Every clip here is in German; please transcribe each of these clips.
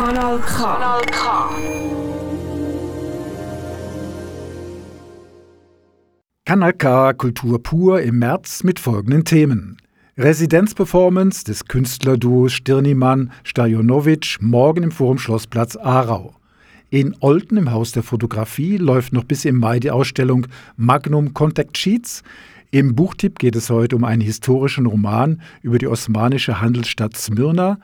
Kanal K. Kanal K. Kanal K Kultur pur im März mit folgenden Themen. Residenzperformance des Künstlerduos Stirnimann Stajonovic morgen im Forum Schlossplatz Aarau. In Olten im Haus der Fotografie läuft noch bis im Mai die Ausstellung Magnum Contact Sheets. Im Buchtipp geht es heute um einen historischen Roman über die osmanische Handelsstadt Smyrna.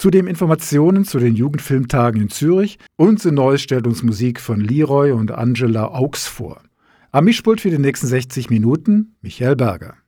Zudem Informationen zu den Jugendfilmtagen in Zürich und die Neustellungsmusik von Leroy und Angela Augs vor. Am Mischpult für die nächsten 60 Minuten Michael Berger.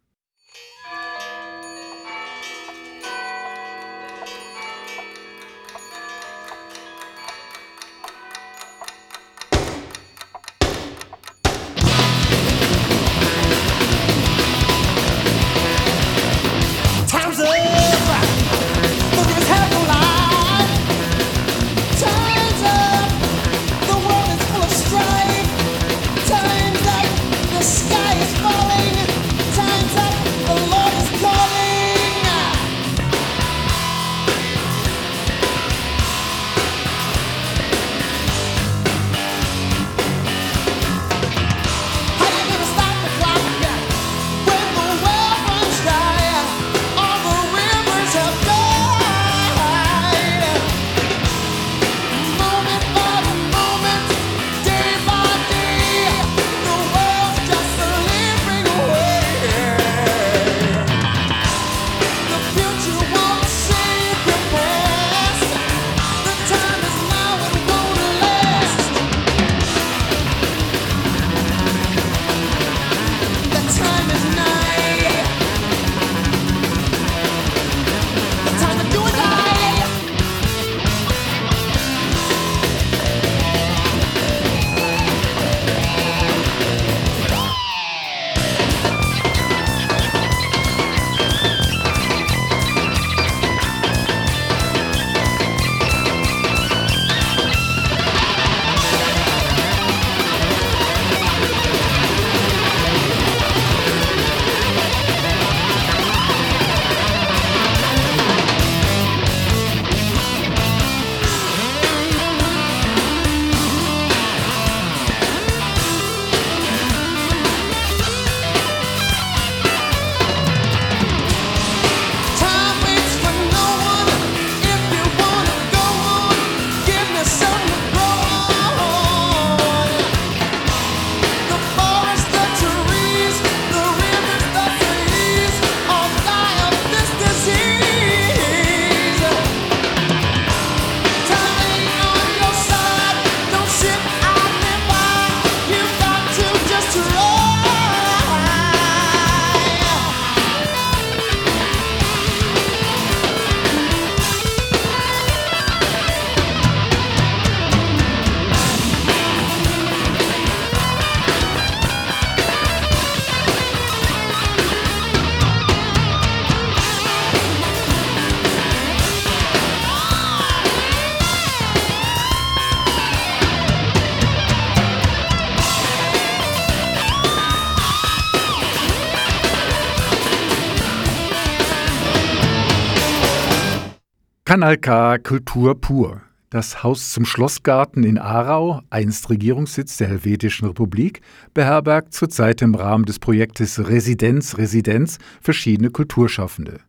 Kanal K Kultur pur. Das Haus zum Schlossgarten in Aarau, einst Regierungssitz der Helvetischen Republik, beherbergt zurzeit im Rahmen des Projektes Residenz Residenz verschiedene Kulturschaffende.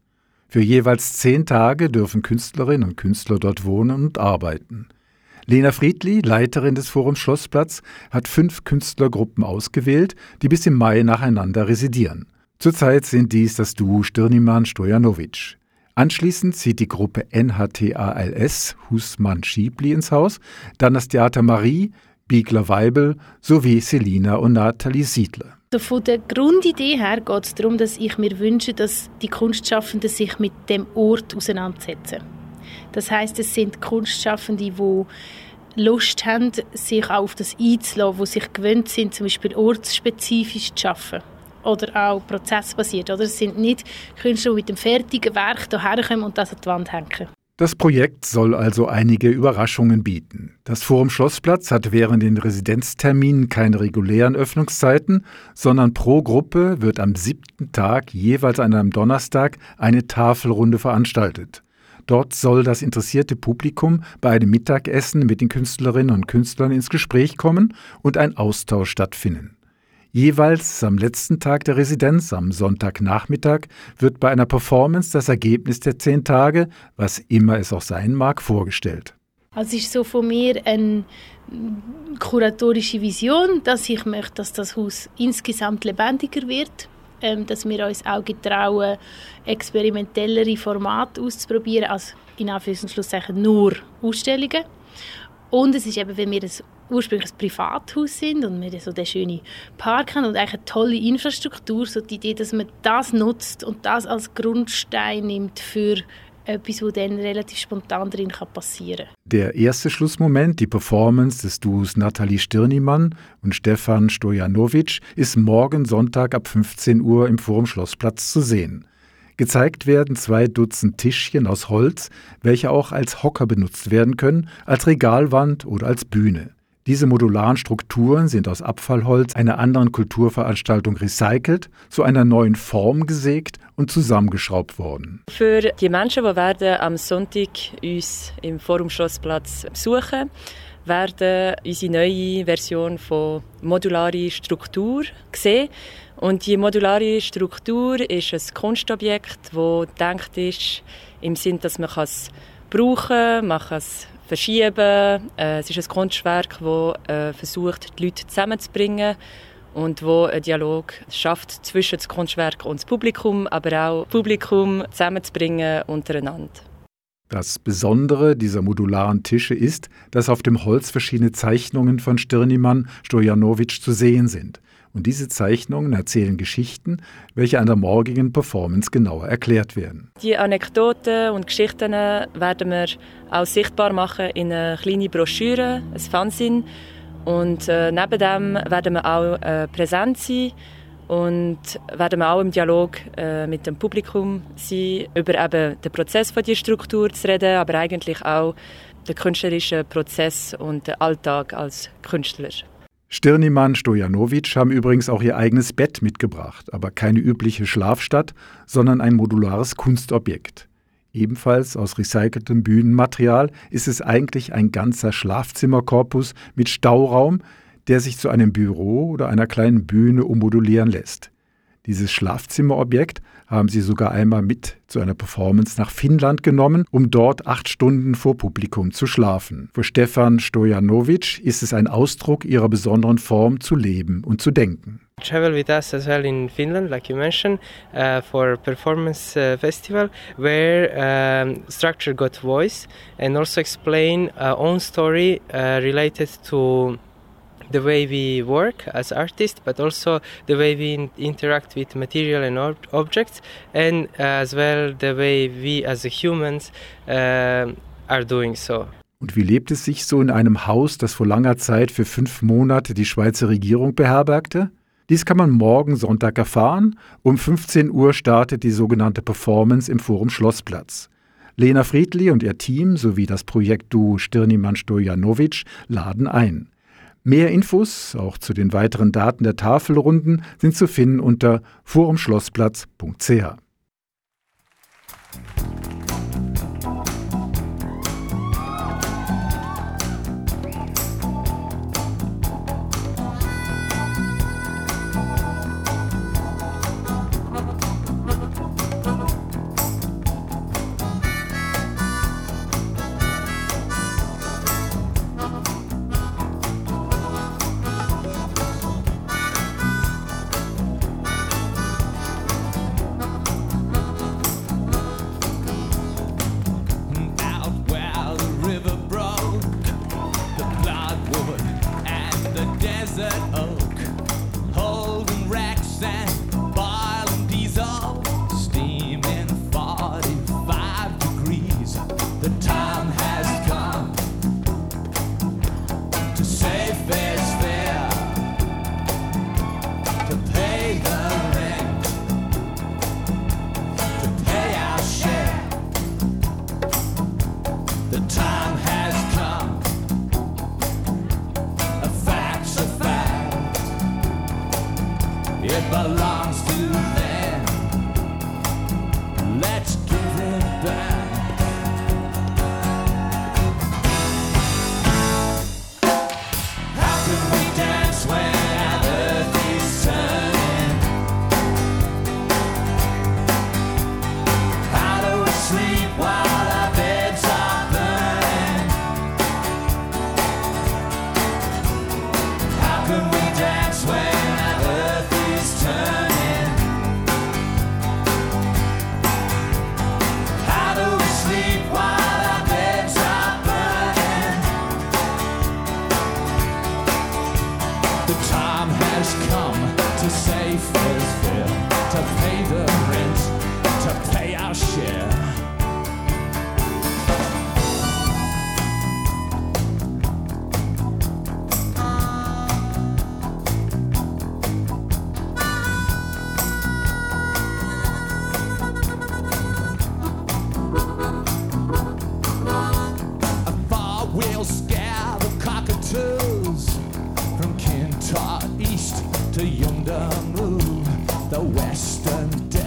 Für jeweils zehn Tage dürfen Künstlerinnen und Künstler dort wohnen und arbeiten. Lena Friedli, Leiterin des Forums Schlossplatz, hat fünf Künstlergruppen ausgewählt, die bis im Mai nacheinander residieren. Zurzeit sind dies das Duo Stirniman Stojanovic, Anschließend zieht die Gruppe NHTALS Husmann Schiebli ins Haus, dann das Theater Marie, Biegler Weibel sowie Selina und Nathalie Siedler. Also von der Grundidee her geht es darum, dass ich mir wünsche, dass die Kunstschaffenden sich mit dem Ort auseinandersetzen. Das heißt, es sind Kunstschaffende, die Lust haben, sich auch auf das einzulassen, wo sich gewöhnt sind, zum Beispiel ortsspezifisch zu arbeiten oder auch prozessbasiert. Oder? Es sind nicht Künstler, die mit dem fertigen Werk hierher kommen und das an die Wand hängen. Das Projekt soll also einige Überraschungen bieten. Das Forum Schlossplatz hat während den Residenzterminen keine regulären Öffnungszeiten, sondern pro Gruppe wird am siebten Tag jeweils an einem Donnerstag eine Tafelrunde veranstaltet. Dort soll das interessierte Publikum bei einem Mittagessen mit den Künstlerinnen und Künstlern ins Gespräch kommen und ein Austausch stattfinden. Jeweils am letzten Tag der Residenz, am Sonntagnachmittag, wird bei einer Performance das Ergebnis der zehn Tage, was immer es auch sein mag, vorgestellt. Also es ist so von mir eine kuratorische Vision, dass ich möchte, dass das Haus insgesamt lebendiger wird, ähm, dass wir uns auch getrauen, experimentellere Formate auszuprobieren, als in Anführungszeichen nur Ausstellungen. Und es ist eben, wenn wir ein ursprünglich ein Privathaus sind und wir so den schönen Park haben und eigentlich eine tolle Infrastruktur, so die Idee, dass man das nutzt und das als Grundstein nimmt für etwas, was dann relativ spontan drin passieren kann. Der erste Schlussmoment, die Performance des Duos Nathalie Stirnimann und Stefan Stojanovic, ist morgen Sonntag ab 15 Uhr im Forum Schlossplatz zu sehen. Gezeigt werden zwei Dutzend Tischchen aus Holz, welche auch als Hocker benutzt werden können, als Regalwand oder als Bühne. Diese modularen Strukturen sind aus Abfallholz einer anderen Kulturveranstaltung recycelt, zu einer neuen Form gesägt und zusammengeschraubt worden. Für die Menschen, die werden am Sonntag uns im Forum Schlossplatz besuchen, werden unsere neue Version von modulare Struktur sehen. Und die modulare Struktur ist ein Kunstobjekt, das gedacht ist im Sinn, dass man es brauchen man kann es verschieben. Äh, es ist ein Kunstwerk, das äh, versucht, die Leute zusammenzubringen und wo ein Dialog schafft zwischen dem Kunstwerk und dem Publikum, aber auch das Publikum zusammenzubringen untereinander. Das Besondere dieser modularen Tische ist, dass auf dem Holz verschiedene Zeichnungen von Stirnimann Stojanovic zu sehen sind. Und diese Zeichnungen erzählen Geschichten, welche an der morgigen Performance genauer erklärt werden. Die Anekdoten und Geschichten werden wir auch sichtbar machen in einer kleinen Broschüre, ein Fanzine. Und äh, neben dem werden wir auch äh, präsent sein und werden wir auch im Dialog äh, mit dem Publikum sein, über eben den Prozess von dieser Struktur zu reden, aber eigentlich auch den künstlerischen Prozess und den Alltag als Künstler. Stirnimann Stojanovic haben übrigens auch ihr eigenes Bett mitgebracht, aber keine übliche Schlafstatt, sondern ein modulares Kunstobjekt. Ebenfalls aus recyceltem Bühnenmaterial ist es eigentlich ein ganzer Schlafzimmerkorpus mit Stauraum, der sich zu einem Büro oder einer kleinen Bühne ummodulieren lässt. Dieses Schlafzimmerobjekt haben sie sogar einmal mit zu einer Performance nach Finnland genommen, um dort acht Stunden vor Publikum zu schlafen. Für Stefan Stojanovic ist es ein Ausdruck ihrer besonderen Form zu leben und zu denken. Travel with us as well in Finland, like you mentioned, uh, for performance uh, festival, where um, structure got voice and also explain our own story uh, related to the way we work as artists, but also the way we interact with material and ob objects, and as well the way we as humans uh, are doing so. Und wie lebt es sich so in einem Haus, das vor langer Zeit für fünf Monate die Schweizer Regierung beherbergte? Dies kann man morgen Sonntag erfahren. Um 15 Uhr startet die sogenannte Performance im Forum Schlossplatz. Lena Friedli und ihr Team sowie das Projekt Duo Stirniman-Stojanovic laden ein. Mehr Infos, auch zu den weiteren Daten der Tafelrunden, sind zu finden unter forumschlossplatz.ch.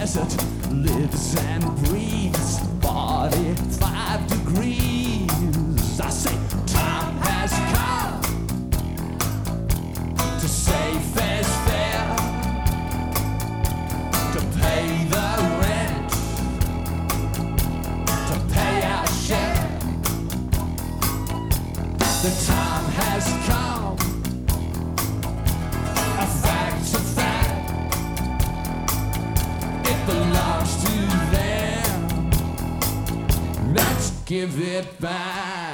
as it lives and breathes. 45 degrees. I say, time has come to say fair's fair, to pay the rent, to pay our share. The time give it back.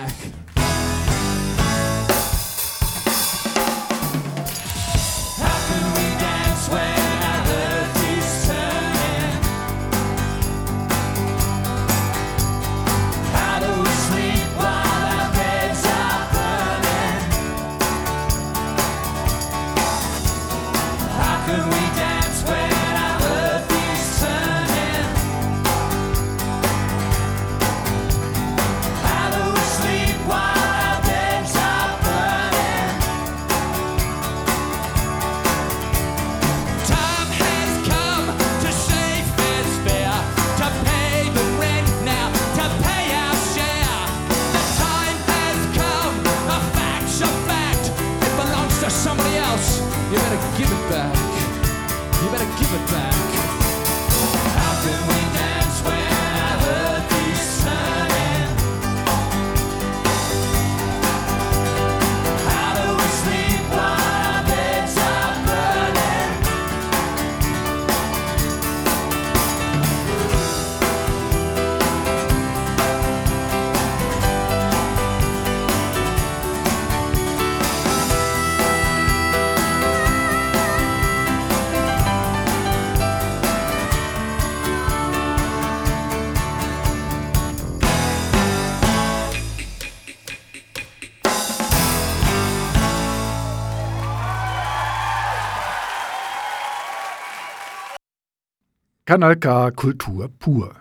Kanal K Kultur pur.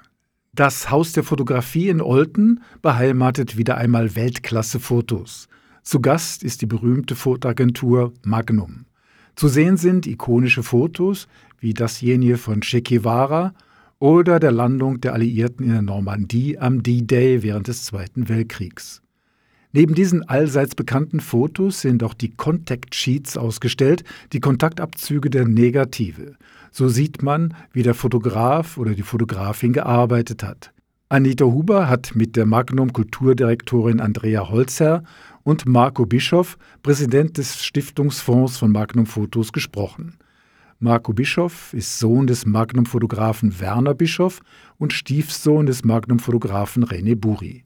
Das Haus der Fotografie in Olten beheimatet wieder einmal Weltklasse-Fotos. Zu Gast ist die berühmte Fotoagentur Magnum. Zu sehen sind ikonische Fotos wie dasjenige von Che Guevara oder der Landung der Alliierten in der Normandie am D-Day während des Zweiten Weltkriegs. Neben diesen allseits bekannten Fotos sind auch die Contact Sheets ausgestellt, die Kontaktabzüge der Negative so sieht man, wie der Fotograf oder die Fotografin gearbeitet hat. Anita Huber hat mit der Magnum Kulturdirektorin Andrea Holzer und Marco Bischoff, Präsident des Stiftungsfonds von Magnum Fotos, gesprochen. Marco Bischoff ist Sohn des Magnum-Fotografen Werner Bischoff und Stiefsohn des Magnum-Fotografen René Buri.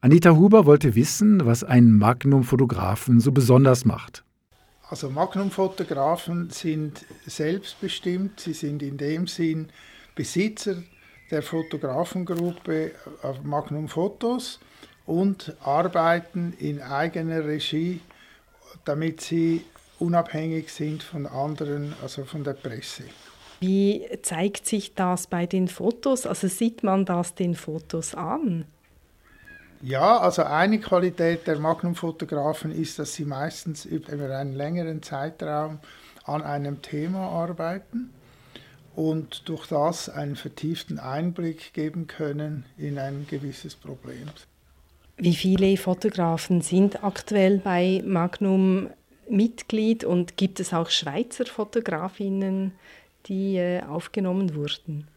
Anita Huber wollte wissen, was einen Magnum-Fotografen so besonders macht. Also Magnum-Fotografen sind selbstbestimmt, sie sind in dem Sinn Besitzer der Fotografengruppe Magnum Fotos und arbeiten in eigener Regie, damit sie unabhängig sind von anderen, also von der Presse. Wie zeigt sich das bei den Fotos? Also sieht man das den Fotos an? Ja, also eine Qualität der Magnum-Fotografen ist, dass sie meistens über einen längeren Zeitraum an einem Thema arbeiten und durch das einen vertieften Einblick geben können in ein gewisses Problem. Wie viele Fotografen sind aktuell bei Magnum Mitglied und gibt es auch Schweizer Fotografinnen, die äh, aufgenommen wurden?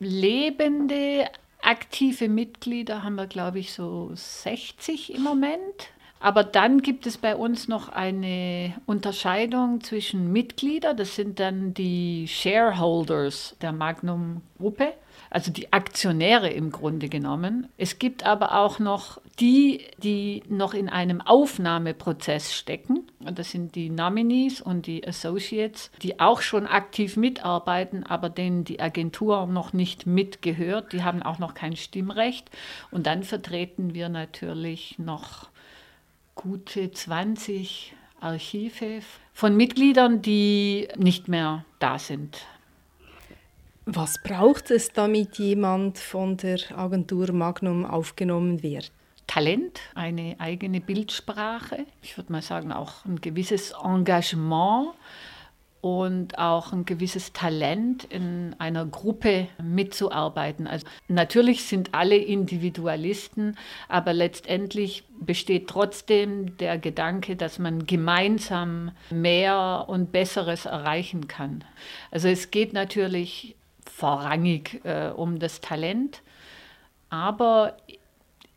Lebende Aktive Mitglieder haben wir, glaube ich, so 60 im Moment. Aber dann gibt es bei uns noch eine Unterscheidung zwischen Mitglieder, das sind dann die Shareholders der Magnum-Gruppe, also die Aktionäre im Grunde genommen. Es gibt aber auch noch die, die noch in einem Aufnahmeprozess stecken. Das sind die Nominees und die Associates, die auch schon aktiv mitarbeiten, aber denen die Agentur noch nicht mitgehört. Die haben auch noch kein Stimmrecht. Und dann vertreten wir natürlich noch gute 20 Archive von Mitgliedern, die nicht mehr da sind. Was braucht es, damit jemand von der Agentur Magnum aufgenommen wird? Talent, eine eigene Bildsprache, ich würde mal sagen auch ein gewisses Engagement und auch ein gewisses Talent in einer Gruppe mitzuarbeiten. Also natürlich sind alle Individualisten, aber letztendlich besteht trotzdem der Gedanke, dass man gemeinsam mehr und Besseres erreichen kann. Also es geht natürlich vorrangig äh, um das Talent, aber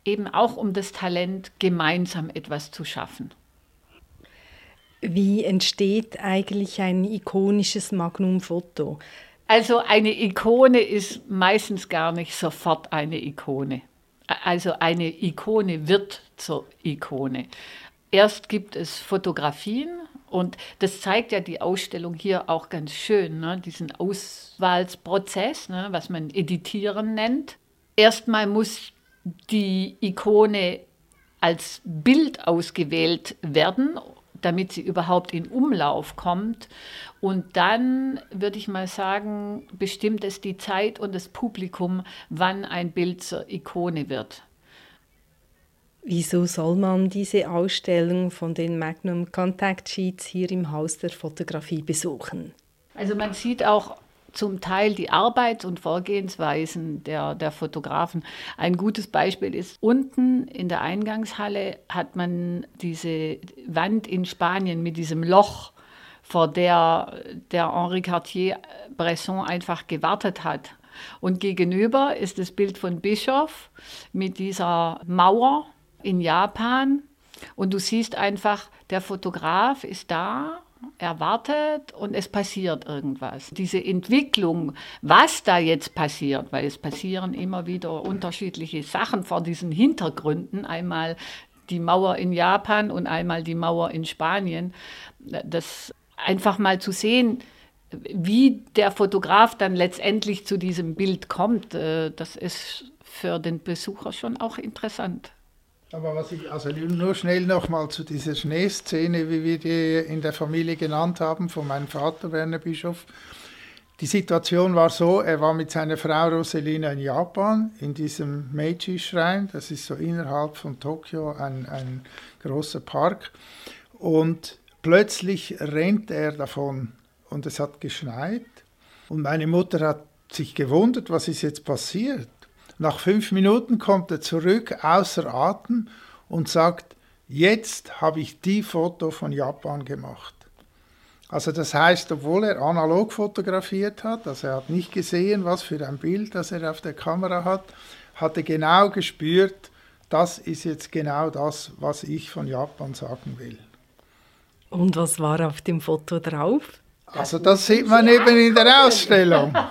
eben auch um das Talent, gemeinsam etwas zu schaffen. Wie entsteht eigentlich ein ikonisches Magnum-Foto? Also eine Ikone ist meistens gar nicht sofort eine Ikone. Also eine Ikone wird zur Ikone. Erst gibt es Fotografien und das zeigt ja die Ausstellung hier auch ganz schön, ne? diesen Auswahlprozess, ne? was man Editieren nennt. Erstmal muss die Ikone als Bild ausgewählt werden, damit sie überhaupt in Umlauf kommt. Und dann würde ich mal sagen, bestimmt es die Zeit und das Publikum, wann ein Bild zur Ikone wird. Wieso soll man diese Ausstellung von den Magnum Contact Sheets hier im Haus der Fotografie besuchen? Also man sieht auch zum Teil die Arbeits- und Vorgehensweisen der, der Fotografen. Ein gutes Beispiel ist, unten in der Eingangshalle hat man diese Wand in Spanien mit diesem Loch, vor der der Henri Cartier-Bresson einfach gewartet hat. Und gegenüber ist das Bild von Bischof mit dieser Mauer in Japan. Und du siehst einfach, der Fotograf ist da er wartet und es passiert irgendwas. Diese Entwicklung, was da jetzt passiert, weil es passieren immer wieder unterschiedliche Sachen vor diesen Hintergründen, einmal die Mauer in Japan und einmal die Mauer in Spanien, das einfach mal zu sehen, wie der Fotograf dann letztendlich zu diesem Bild kommt, äh, das ist für den Besucher schon auch interessant. Aber was ich, also nur schnell nochmal zu dieser Schneeszene, wie wir die in der Familie genannt haben, von meinem Vater Werner Bischof. Die Situation war so, er war mit seiner Frau Roselina in Japan, in diesem Meiji-Schrein, das ist so innerhalb von Tokio ein, ein großer Park. Und plötzlich rennt er davon und es hat geschneit. Und meine Mutter hat sich gewundert, was ist jetzt passiert. Nach fünf Minuten kommt er zurück, außer Atem, und sagt, jetzt habe ich die Foto von Japan gemacht. Also das heißt, obwohl er analog fotografiert hat, also er hat nicht gesehen, was für ein Bild das er auf der Kamera hat, hat er genau gespürt, das ist jetzt genau das, was ich von Japan sagen will. Und was war auf dem Foto drauf? Also das sieht man eben in der Ausstellung.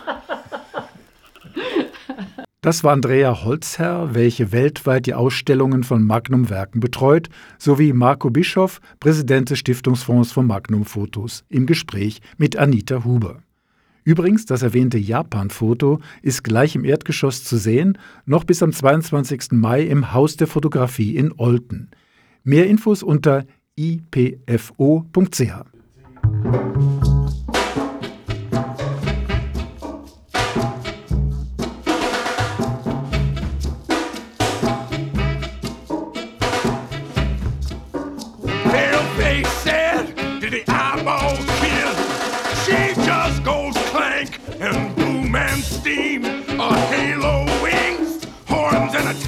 Das war Andrea Holzherr, welche weltweit die Ausstellungen von Magnum Werken betreut, sowie Marco Bischoff, Präsident des Stiftungsfonds von Magnum Fotos, im Gespräch mit Anita Huber. Übrigens, das erwähnte Japan-Foto ist gleich im Erdgeschoss zu sehen, noch bis am 22. Mai im Haus der Fotografie in Olten. Mehr Infos unter ipfo.ch.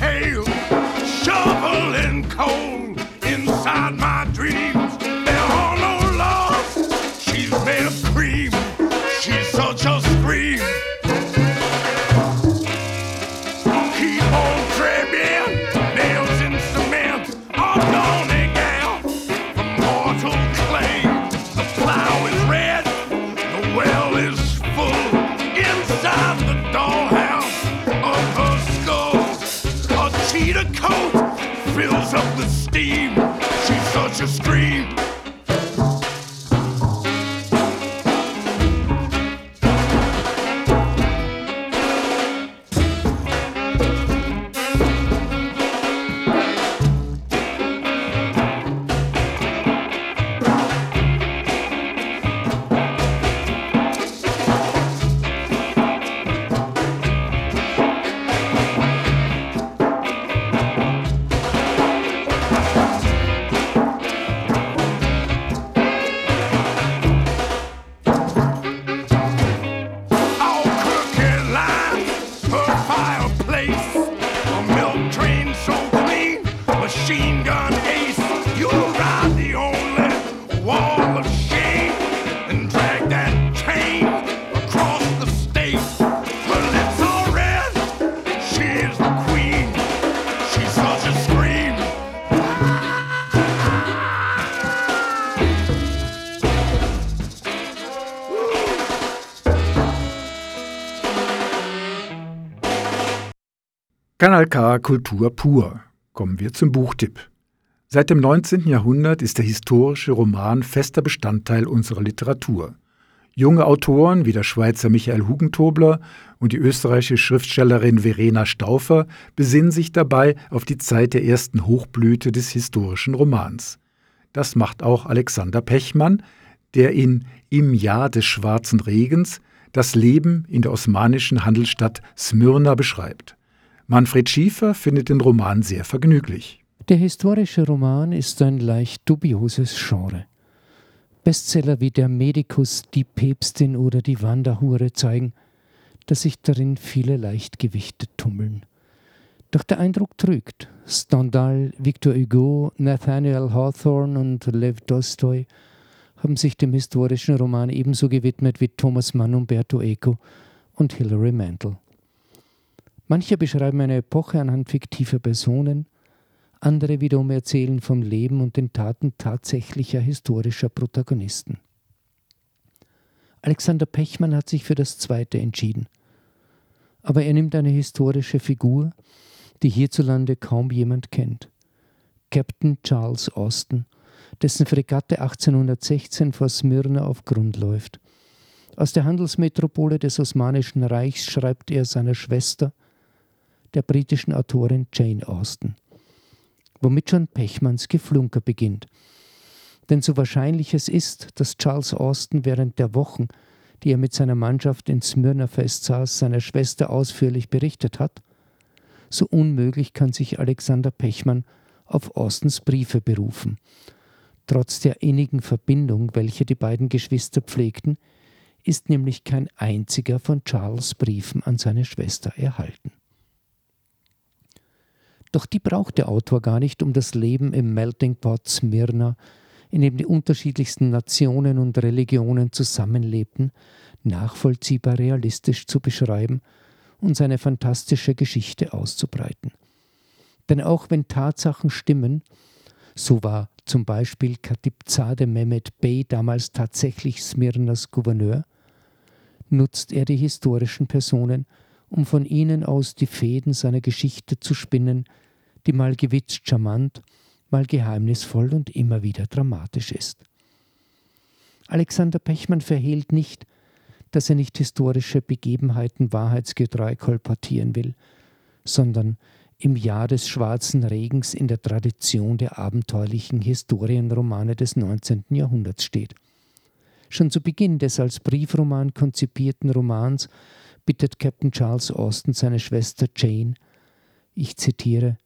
tail, shoveling coal inside my Three. Kanal K Kultur pur. Kommen wir zum Buchtipp. Seit dem 19. Jahrhundert ist der historische Roman fester Bestandteil unserer Literatur. Junge Autoren wie der Schweizer Michael Hugentobler und die österreichische Schriftstellerin Verena Stauffer besinnen sich dabei auf die Zeit der ersten Hochblüte des historischen Romans. Das macht auch Alexander Pechmann, der in Im Jahr des schwarzen Regens das Leben in der osmanischen Handelsstadt Smyrna beschreibt. Manfred Schiefer findet den Roman sehr vergnüglich. Der historische Roman ist ein leicht dubioses Genre. Bestseller wie der Medikus, die Päpstin oder die Wanderhure zeigen, dass sich darin viele Leichtgewichte tummeln. Doch der Eindruck trügt. Stendhal, Victor Hugo, Nathaniel Hawthorne und Lev Tolstoi haben sich dem historischen Roman ebenso gewidmet wie Thomas Mann, Umberto Eco und Hilary Mantel. Manche beschreiben eine Epoche anhand fiktiver Personen, andere wiederum erzählen vom Leben und den Taten tatsächlicher historischer Protagonisten. Alexander Pechmann hat sich für das Zweite entschieden. Aber er nimmt eine historische Figur, die hierzulande kaum jemand kennt. Captain Charles Austin, dessen Fregatte 1816 vor Smyrna auf Grund läuft. Aus der Handelsmetropole des Osmanischen Reichs schreibt er seiner Schwester, der britischen Autorin Jane Austen, womit schon Pechmanns Geflunker beginnt. Denn so wahrscheinlich es ist, dass Charles Austen während der Wochen, die er mit seiner Mannschaft in Smyrna festsaß, seiner Schwester ausführlich berichtet hat, so unmöglich kann sich Alexander Pechmann auf Austens Briefe berufen. Trotz der innigen Verbindung, welche die beiden Geschwister pflegten, ist nämlich kein einziger von Charles Briefen an seine Schwester erhalten. Doch die braucht der Autor gar nicht, um das Leben im Melting Pot Smyrna, in dem die unterschiedlichsten Nationen und Religionen zusammenlebten, nachvollziehbar realistisch zu beschreiben und seine fantastische Geschichte auszubreiten. Denn auch wenn Tatsachen stimmen, so war zum Beispiel Khatibzade Mehmet Bey damals tatsächlich Smyrnas Gouverneur, nutzt er die historischen Personen, um von ihnen aus die Fäden seiner Geschichte zu spinnen, die mal gewitzt charmant, mal geheimnisvoll und immer wieder dramatisch ist. Alexander Pechmann verhehlt nicht, dass er nicht historische Begebenheiten wahrheitsgetreu kolportieren will, sondern im Jahr des schwarzen Regens in der Tradition der abenteuerlichen Historienromane des 19. Jahrhunderts steht. Schon zu Beginn des als Briefroman konzipierten Romans bittet Captain Charles Austin seine Schwester Jane, ich zitiere,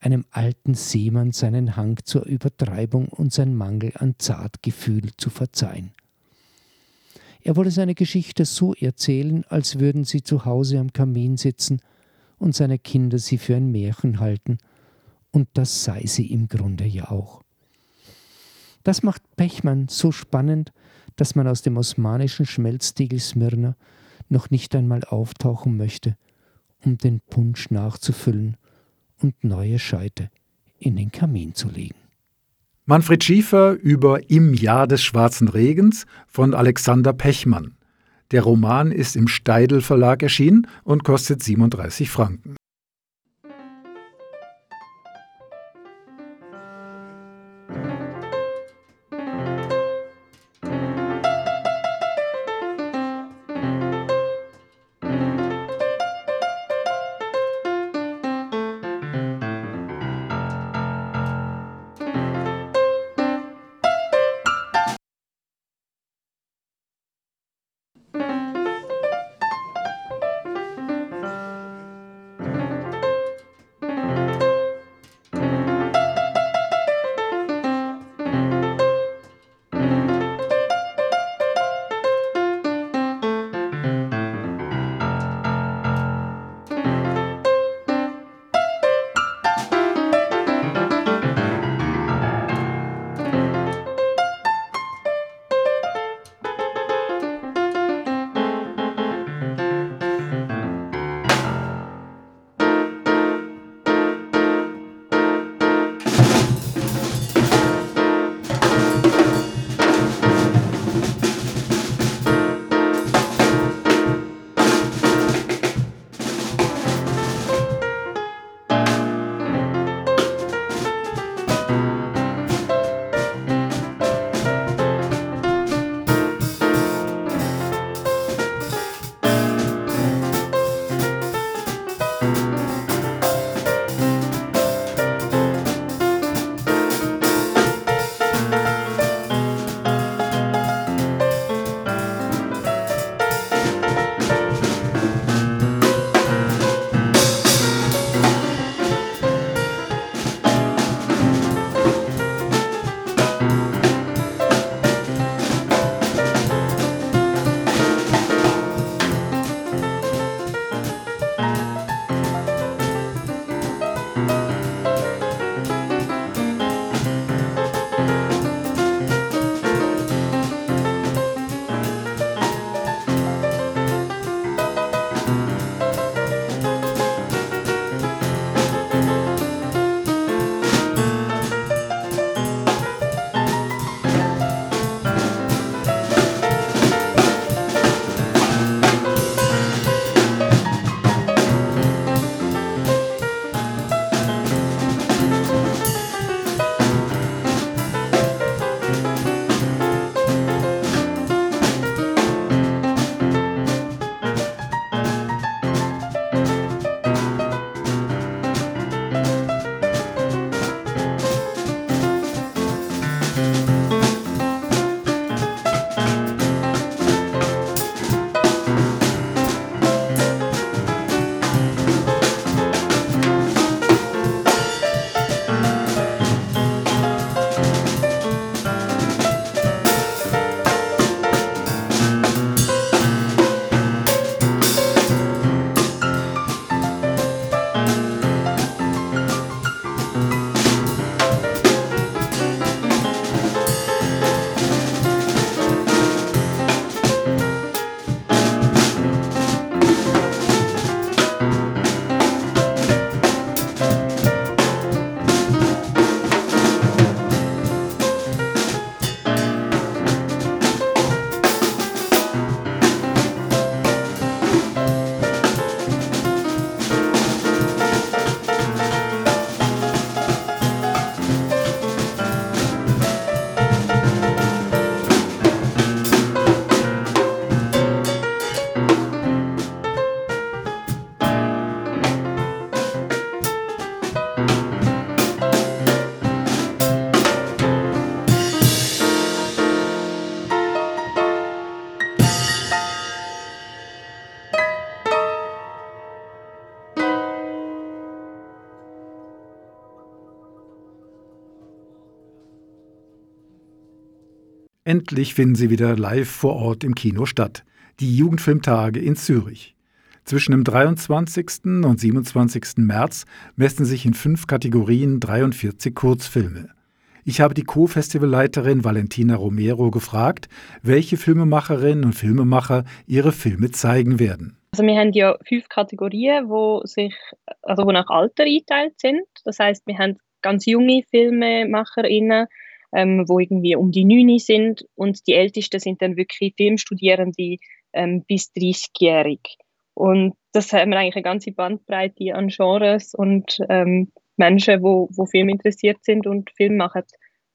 einem alten Seemann seinen Hang zur Übertreibung und sein Mangel an Zartgefühl zu verzeihen. Er wolle seine Geschichte so erzählen, als würden sie zu Hause am Kamin sitzen und seine Kinder sie für ein Märchen halten, und das sei sie im Grunde ja auch. Das macht Pechmann so spannend, dass man aus dem osmanischen Schmelztiegel Smyrna noch nicht einmal auftauchen möchte, um den Punsch nachzufüllen und neue Scheite in den Kamin zu legen. Manfred Schiefer über Im Jahr des schwarzen Regens von Alexander Pechmann. Der Roman ist im Steidel Verlag erschienen und kostet 37 Franken. Endlich finden sie wieder live vor Ort im Kino statt. Die Jugendfilmtage in Zürich. Zwischen dem 23. und 27. März messen sich in fünf Kategorien 43 Kurzfilme. Ich habe die Co-Festivalleiterin Valentina Romero gefragt, welche Filmemacherinnen und Filmemacher ihre Filme zeigen werden. Also wir haben ja fünf Kategorien, wo sich also wo nach Alter eingeteilt sind. Das heißt, wir haben ganz junge FilmemacherInnen, ähm, wo irgendwie um die neun sind und die ältesten sind dann wirklich Filmstudierende ähm, bis 30-jährig. Und das haben wir eigentlich eine ganze Bandbreite an Genres und ähm, Menschen, wo, wo Film interessiert sind und Film machen.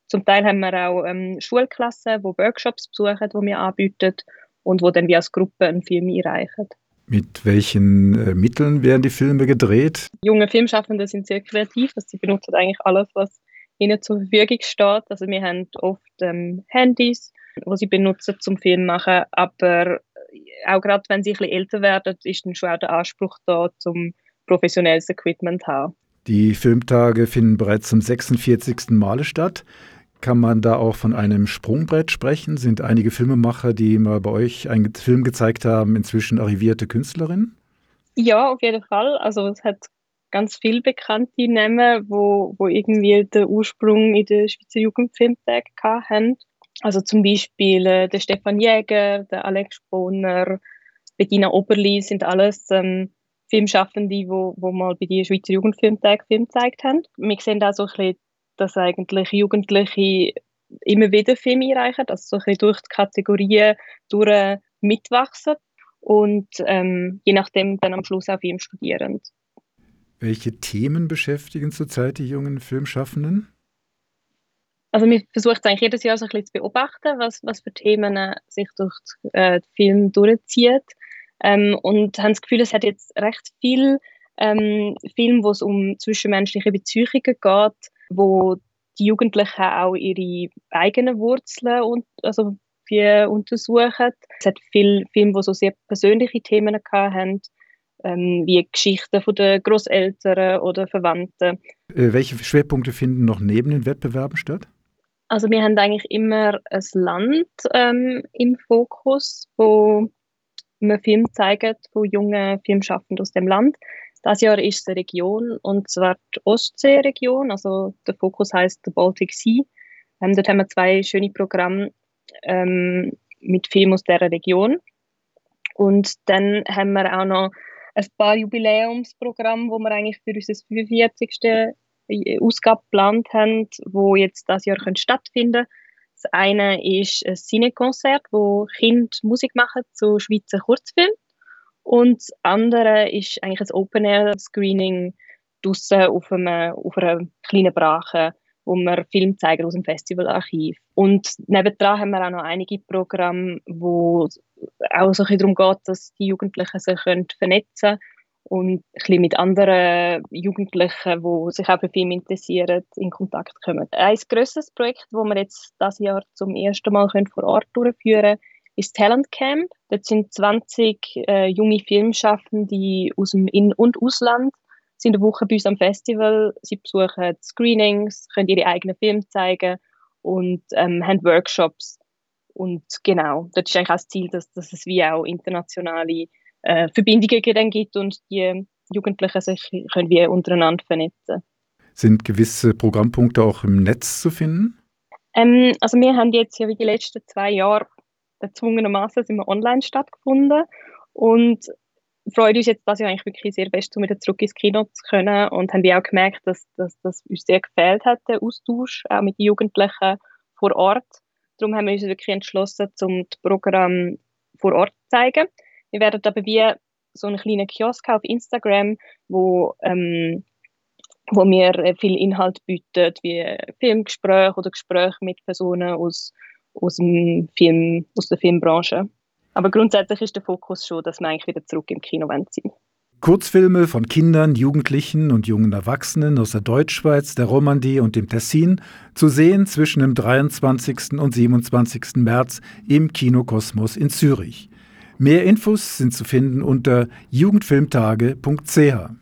Zum Teil haben wir auch ähm, Schulklassen, die Workshops besuchen, die wir anbieten und wo dann wie als Gruppe einen Film einreichen. Mit welchen äh, Mitteln werden die Filme gedreht? Junge Filmschaffende sind sehr kreativ, also sie benutzen eigentlich alles, was ihnen zur Verfügung steht. Also wir haben oft ähm, Handys, die sie benutzen zum Film machen, aber auch gerade wenn sie ein bisschen älter werden, ist dann schon auch der Anspruch da, zum professionelles Equipment zu haben. Die Filmtage finden bereits zum 46. Male statt. Kann man da auch von einem Sprungbrett sprechen? Sind einige Filmemacher, die mal bei euch einen Film gezeigt haben, inzwischen arrivierte Künstlerinnen? Ja, auf jeden Fall. Also es hat ganz viele bekannte Namen, wo, wo irgendwie den Ursprung in der Schweizer Jugendfilmtag haben. Also zum Beispiel äh, der Stefan Jäger, der Alex Sponer, Bettina Oberli sind alles ähm, Filmschaffende, die wo, wo mal bei der Schweizer Jugendfilmtag Film gezeigt haben. Wir sehen auch so ein bisschen, dass eigentlich Jugendliche immer wieder Filme einreichen, also so ein bisschen durch die Kategorien durch mitwachsen und ähm, je nachdem dann am Schluss auch Film studieren. Welche Themen beschäftigen zurzeit die jungen Filmschaffenden? Also wir versuchen eigentlich jedes Jahr so ein bisschen zu beobachten, was, was für Themen äh, sich durch äh, den Film durchzieht. Ähm, und haben das Gefühl, es hat jetzt recht viel ähm, Film, wo es um zwischenmenschliche Beziehungen geht, wo die Jugendlichen auch ihre eigenen Wurzeln und, also untersuchen. Es hat viele Filme, die so sehr persönliche Themen hatten, ähm, wie Geschichten von den Großeltern oder Verwandten. Äh, welche Schwerpunkte finden noch neben den Wettbewerben statt? Also wir haben eigentlich immer ein Land ähm, im Fokus, wo wir Filme zeigen von jungen Filmschaffenden aus dem Land. Das Jahr ist es eine Region, und zwar die Ostseeregion, also der Fokus heißt der Baltic Sea. Ähm, dort haben wir zwei schöne Programme ähm, mit Filmen aus dieser Region. Und dann haben wir auch noch ein paar Jubiläumsprogramme, wo wir eigentlich für unser 45. Ausgabe geplant haben, wo jetzt das Jahr stattfinden können. Das eine ist ein Cinekonzert, wo Kinder Musik machen zu Schweizer Kurzfilmen. Und das andere ist eigentlich ein Open-Air-Screening draussen auf, auf einer kleinen Brache, wo wir Film zeigen aus dem Festivalarchiv. Und nebendran haben wir auch noch einige Programme, wo auch so ein darum geht, dass die Jugendlichen sich vernetzen können und ein bisschen mit anderen Jugendlichen, die sich auch für Film interessieren, in Kontakt kommen. Ein grösseres Projekt, das wir jetzt dieses Jahr zum ersten Mal vor Ort durchführen können, ist Talent Camp. Dort sind 20 äh, junge Filmschaffende aus dem In- und Ausland sind eine Woche bei uns am Festival. Sie besuchen Screenings, können ihre eigenen Filme zeigen und ähm, haben Workshops. Und genau, das ist eigentlich auch das Ziel, dass, dass es wie auch internationale äh, Verbindungen dann gibt und die Jugendlichen sich können wie untereinander vernetzen. Sind gewisse Programmpunkte auch im Netz zu finden? Ähm, also wir haben jetzt ja wie die letzten zwei Jahre erzwungenermaßen sind wir online stattgefunden und freuen uns jetzt das ja eigentlich wirklich sehr fest, um wieder zurück ins Kino zu können und haben wir auch gemerkt, dass, dass das uns sehr gefällt hat, der Austausch, auch mit den Jugendlichen vor Ort. Darum haben wir uns wirklich entschlossen, um das Programm vor Ort zu zeigen. Wir werden aber wie so einen kleinen Kiosk auf Instagram, wo, ähm, wo wir viel Inhalt bieten, wie Filmgespräche oder Gespräche mit Personen aus, aus, dem Film, aus der Filmbranche. Aber grundsätzlich ist der Fokus schon, dass wir eigentlich wieder zurück im Kino sind. Kurzfilme von Kindern, Jugendlichen und jungen Erwachsenen aus der Deutschschweiz, der Romandie und dem Tessin zu sehen zwischen dem 23. und 27. März im Kinokosmos in Zürich. Mehr Infos sind zu finden unter jugendfilmtage.ch.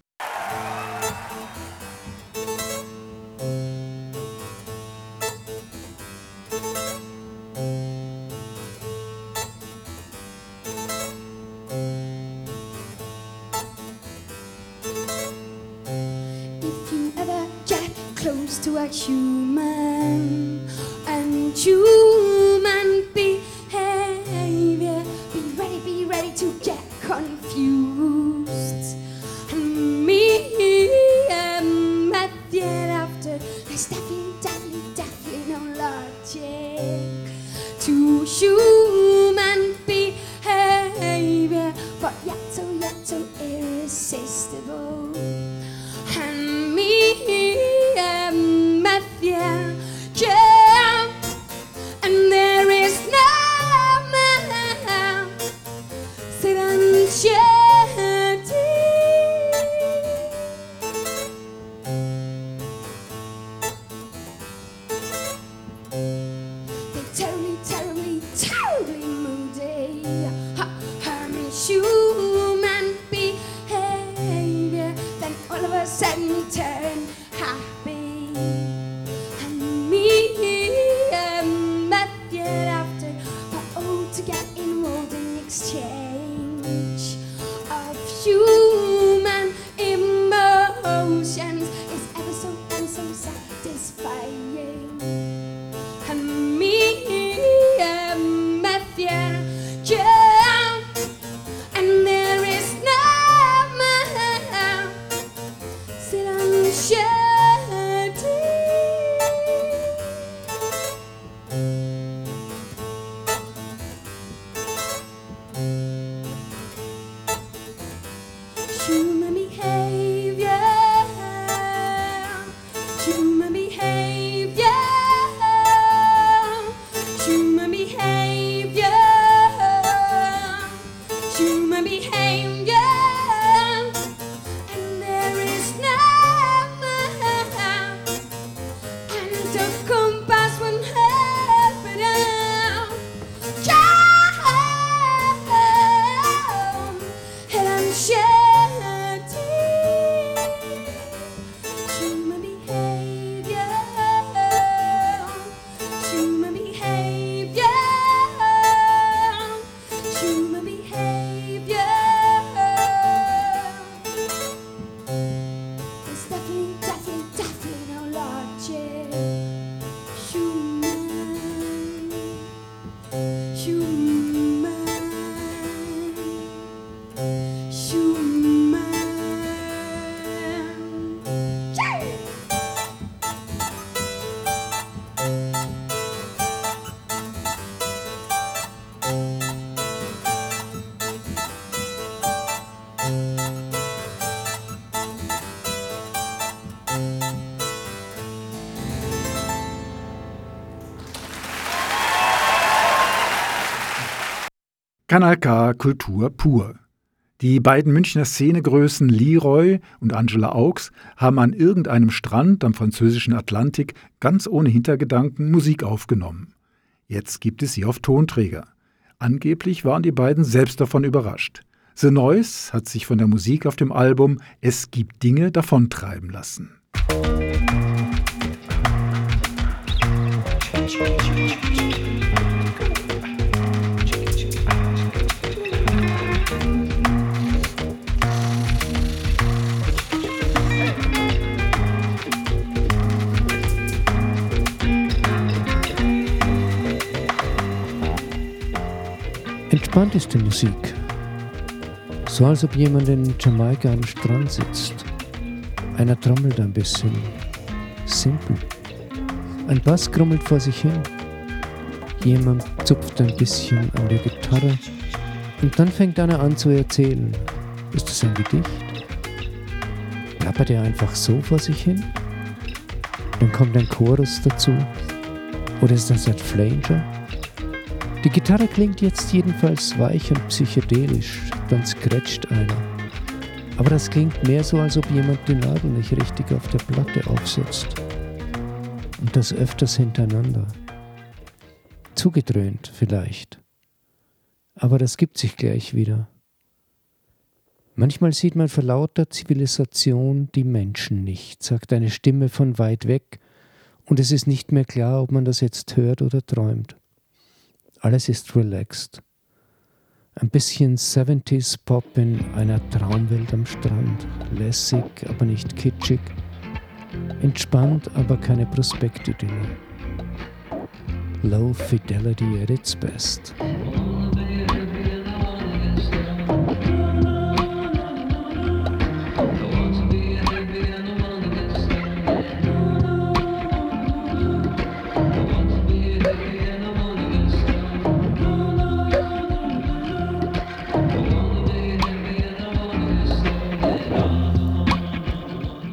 Kanal K Kultur pur. Die beiden Münchner Szenegrößen Leroy und Angela Augs haben an irgendeinem Strand am französischen Atlantik ganz ohne Hintergedanken Musik aufgenommen. Jetzt gibt es sie auf Tonträger. Angeblich waren die beiden selbst davon überrascht. The Noise hat sich von der Musik auf dem Album Es gibt Dinge davontreiben lassen. Entspannt ist die Musik. So als ob jemand in Jamaika am Strand sitzt. Einer trommelt ein bisschen. Simpel. Ein Bass grummelt vor sich hin. Jemand zupft ein bisschen an der Gitarre. Und dann fängt einer an zu erzählen. Ist das ein Gedicht? Plappert er einfach so vor sich hin? Dann kommt ein Chorus dazu. Oder ist das ein Flanger? Die Gitarre klingt jetzt jedenfalls weich und psychedelisch, dann scratcht einer. Aber das klingt mehr so, als ob jemand die Nadel nicht richtig auf der Platte aufsetzt. Und das öfters hintereinander. Zugedröhnt vielleicht. Aber das gibt sich gleich wieder. Manchmal sieht man vor lauter Zivilisation die Menschen nicht, sagt eine Stimme von weit weg, und es ist nicht mehr klar, ob man das jetzt hört oder träumt. Alles ist relaxed. Ein bisschen 70s Pop in einer Traumwelt am Strand. Lässig, aber nicht kitschig. Entspannt, aber keine Prospektidylle. Low Fidelity at its best.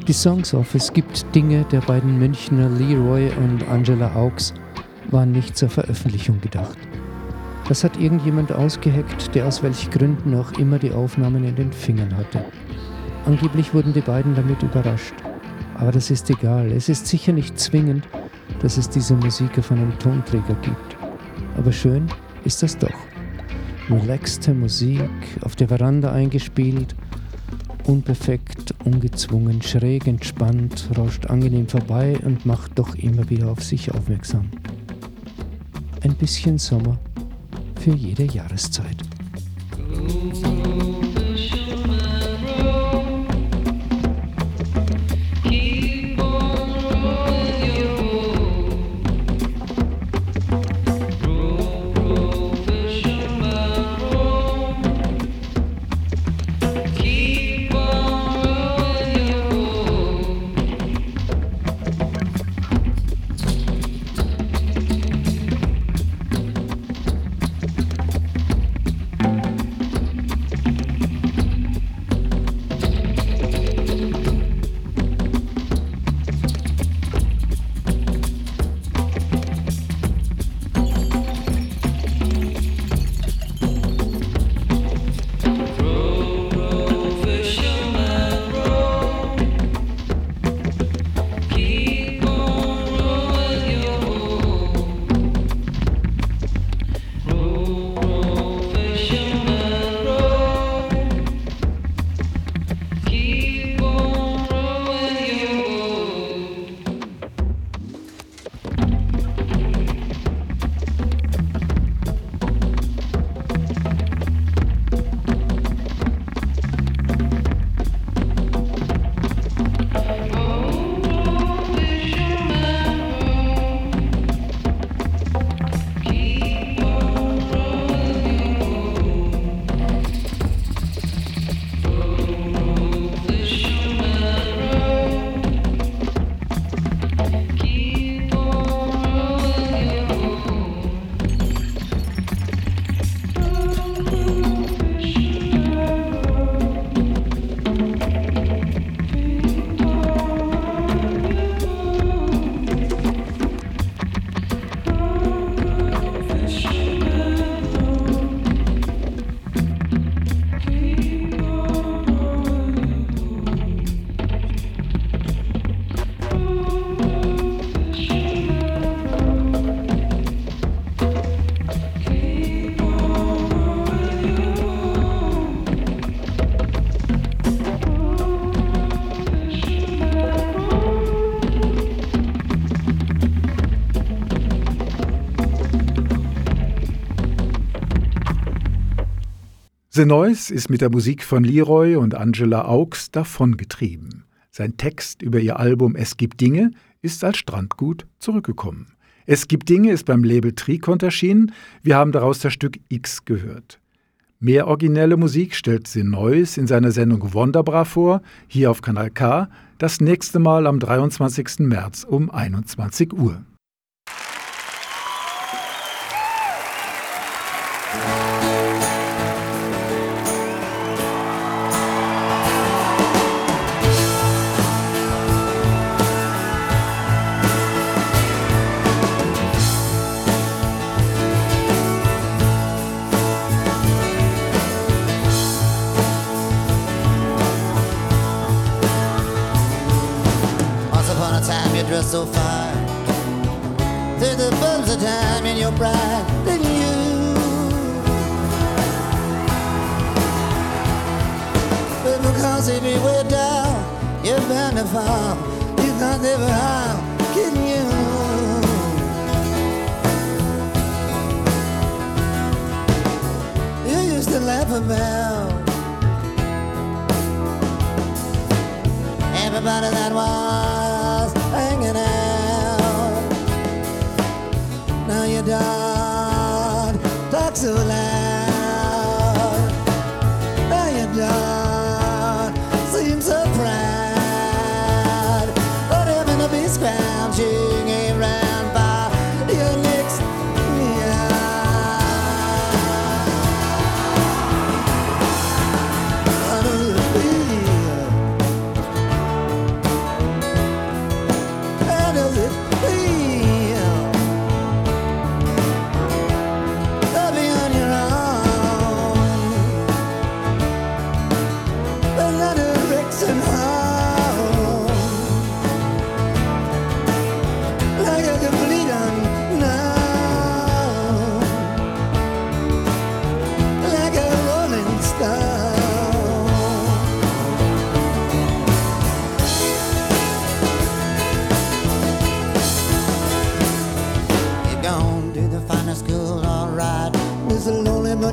Die Songs auf Es gibt Dinge der beiden Münchner Leroy und Angela Augs waren nicht zur Veröffentlichung gedacht. Das hat irgendjemand ausgeheckt, der aus welchen Gründen auch immer die Aufnahmen in den Fingern hatte. Angeblich wurden die beiden damit überrascht. Aber das ist egal. Es ist sicher nicht zwingend, dass es diese Musik auf einem Tonträger gibt. Aber schön ist das doch. Relaxte Musik, auf der Veranda eingespielt, unperfekt, ungezwungen, schräg, entspannt, rauscht angenehm vorbei und macht doch immer wieder auf sich aufmerksam. Ein bisschen Sommer für jede Jahreszeit. The Noise ist mit der Musik von Leroy und Angela Augs davongetrieben. Sein Text über ihr Album Es gibt Dinge ist als Strandgut zurückgekommen. Es gibt Dinge ist beim Label Tricont erschienen. Wir haben daraus das Stück X gehört. Mehr originelle Musik stellt The Noise in seiner Sendung Wonderbra vor, hier auf Kanal K, das nächste Mal am 23. März um 21 Uhr. about that one.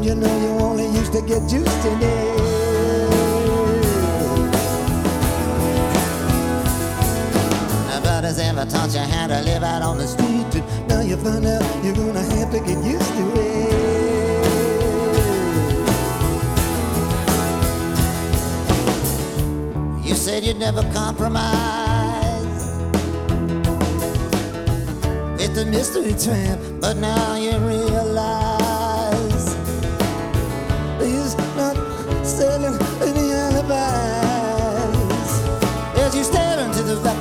You know you only used to get juiced today? Nobody's ever taught you how to live out on the street. And now you find out you're gonna have to get used to it. You said you'd never compromise with the mystery tramp, but now you realize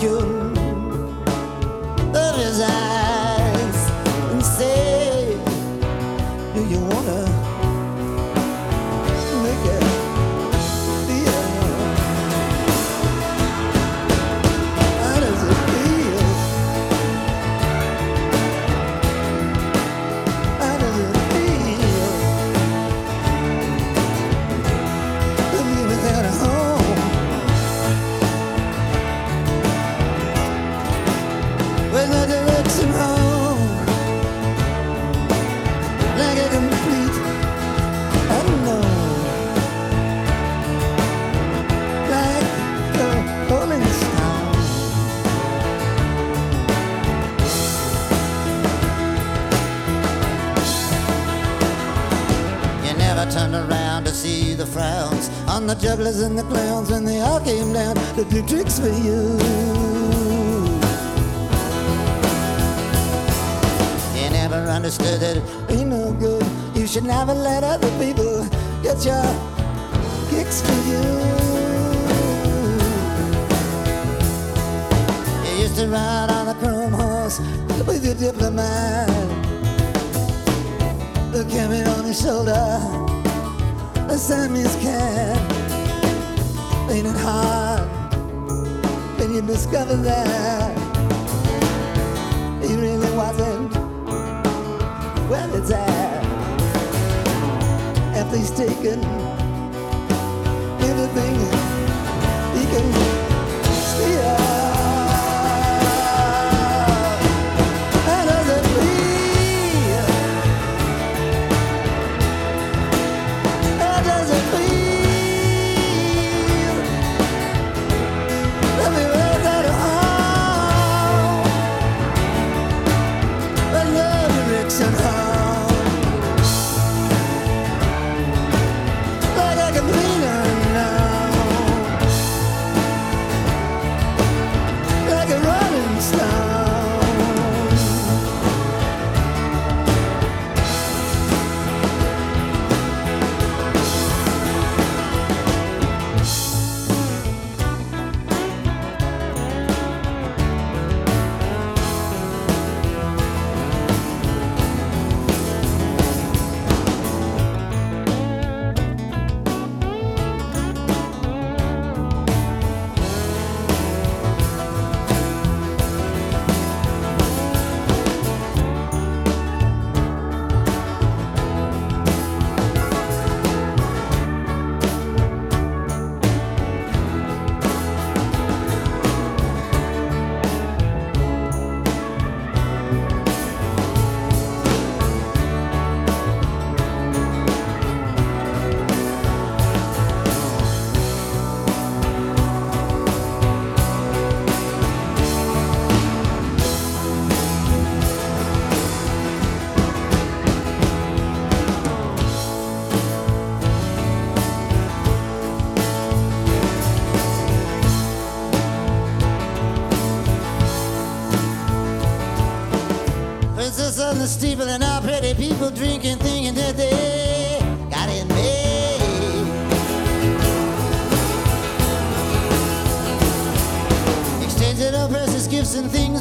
gün do for you. You never understood it ain't no good. You should never let other people get your kicks for you. You used to ride on a chrome horse with your diplomat. The carried on his shoulder, a Siamese cat. It hard when you discover that he really wasn't where it's at? After he's taken everything he can the steeple and all pretty people drinking, thinking that they got it made. Exchanging all precious gifts and things,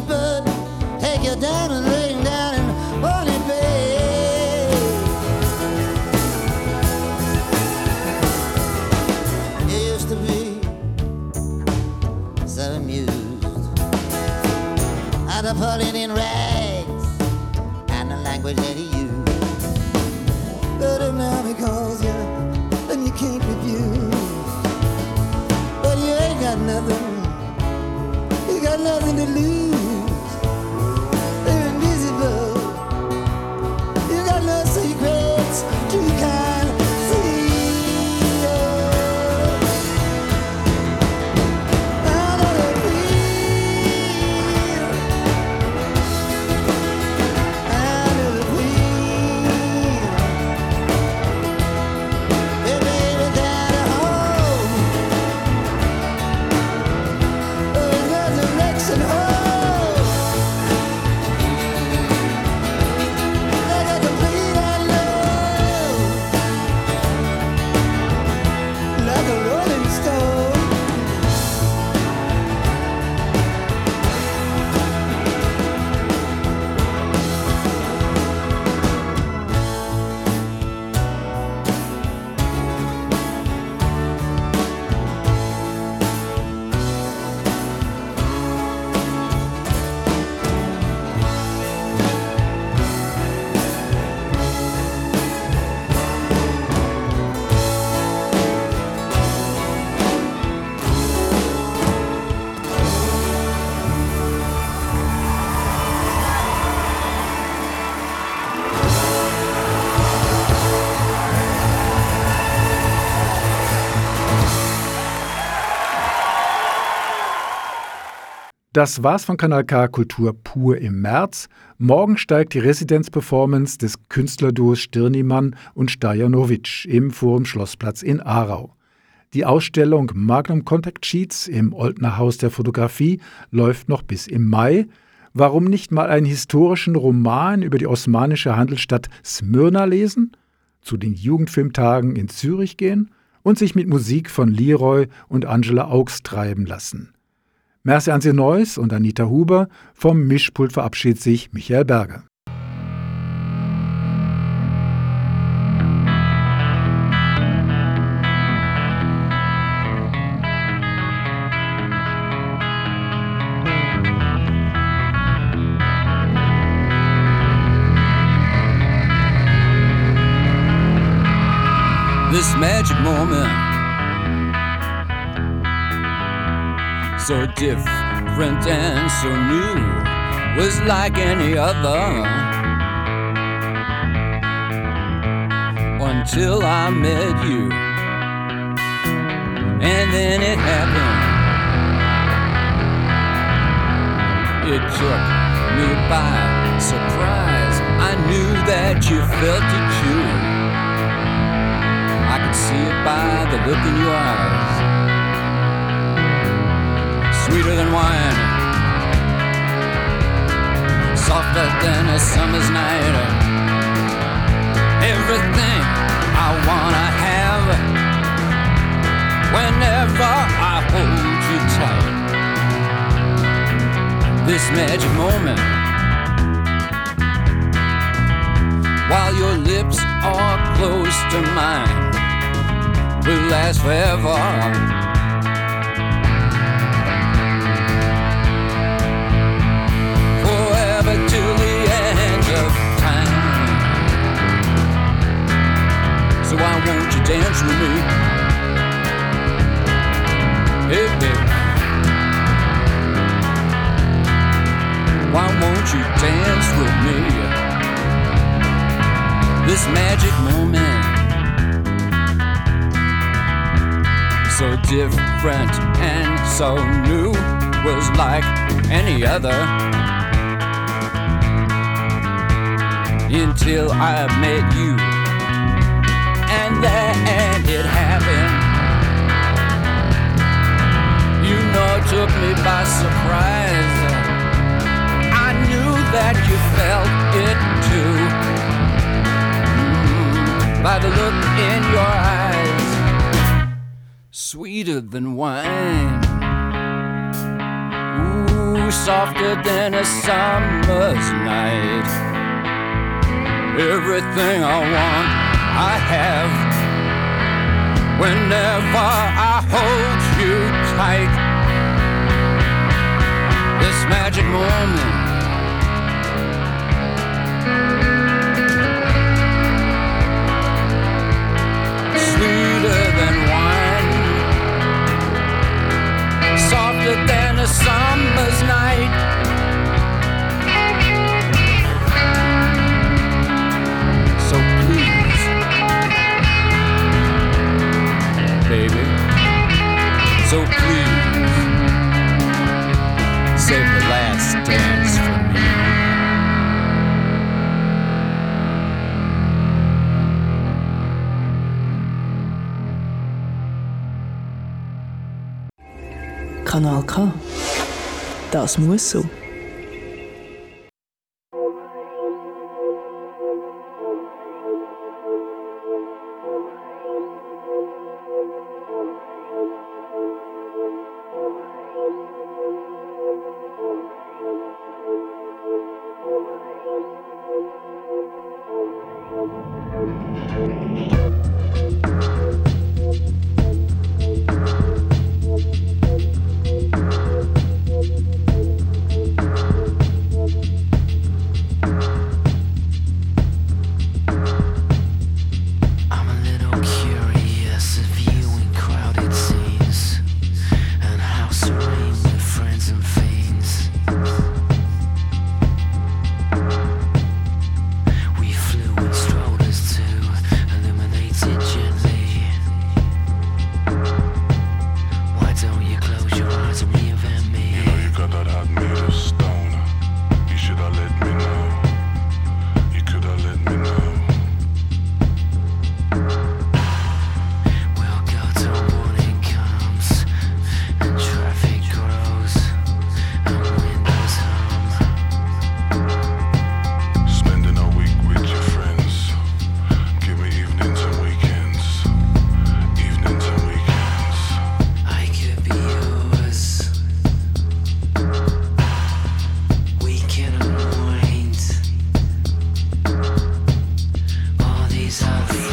Das war's von Kanal K Kultur pur im März. Morgen steigt die Residenzperformance des Künstlerduos Stirnimann und Stajanovic im Forum Schlossplatz in Aarau. Die Ausstellung Magnum Contact Sheets im Oldner Haus der Fotografie läuft noch bis im Mai. Warum nicht mal einen historischen Roman über die osmanische Handelsstadt Smyrna lesen? Zu den Jugendfilmtagen in Zürich gehen? Und sich mit Musik von Leroy und Angela Augs treiben lassen? Merci Sie Neuss und Anita Huber. Vom Mischpult verabschiedet sich Michael Berger. this magic moment. So different and so new, was like any other. Until I met you, and then it happened. It took me by surprise. I knew that you felt it too I could see it by the look in your eyes. Sweeter than wine, softer than a summer's night. Everything I wanna have whenever I hold you tight. This magic moment. While your lips are close to mine will last forever. Dance with me? Hey. Why won't you dance with me? This magic moment. so different and so new was like any other. Until I met you, and then it happened. You know, it took me by surprise. I knew that you felt it too. Mm, by the look in your eyes sweeter than wine. Ooh, softer than a summer's night. Everything I want, I have. Whenever I hold you tight, this magic moment. Sweeter than wine, softer than a summer's night. Dance for me. Kanal K. Das muss so. myself.